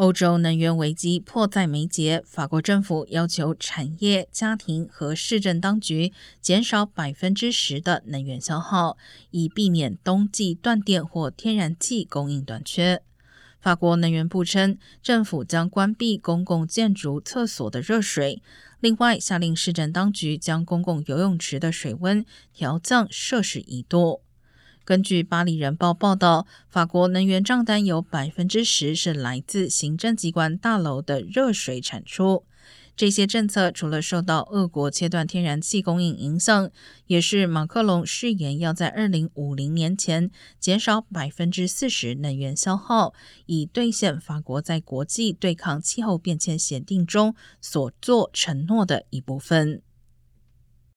欧洲能源危机迫在眉睫，法国政府要求产业、家庭和市政当局减少百分之十的能源消耗，以避免冬季断电或天然气供应短缺。法国能源部称，政府将关闭公共建筑厕所的热水，另外下令市政当局将公共游泳池的水温调降摄氏一度。根据《巴黎人报》报道，法国能源账单有百分之十是来自行政机关大楼的热水产出。这些政策除了受到俄国切断天然气供应影响，也是马克龙誓言要在二零五零年前减少百分之四十能源消耗，以兑现法国在国际对抗气候变迁协定中所做承诺的一部分。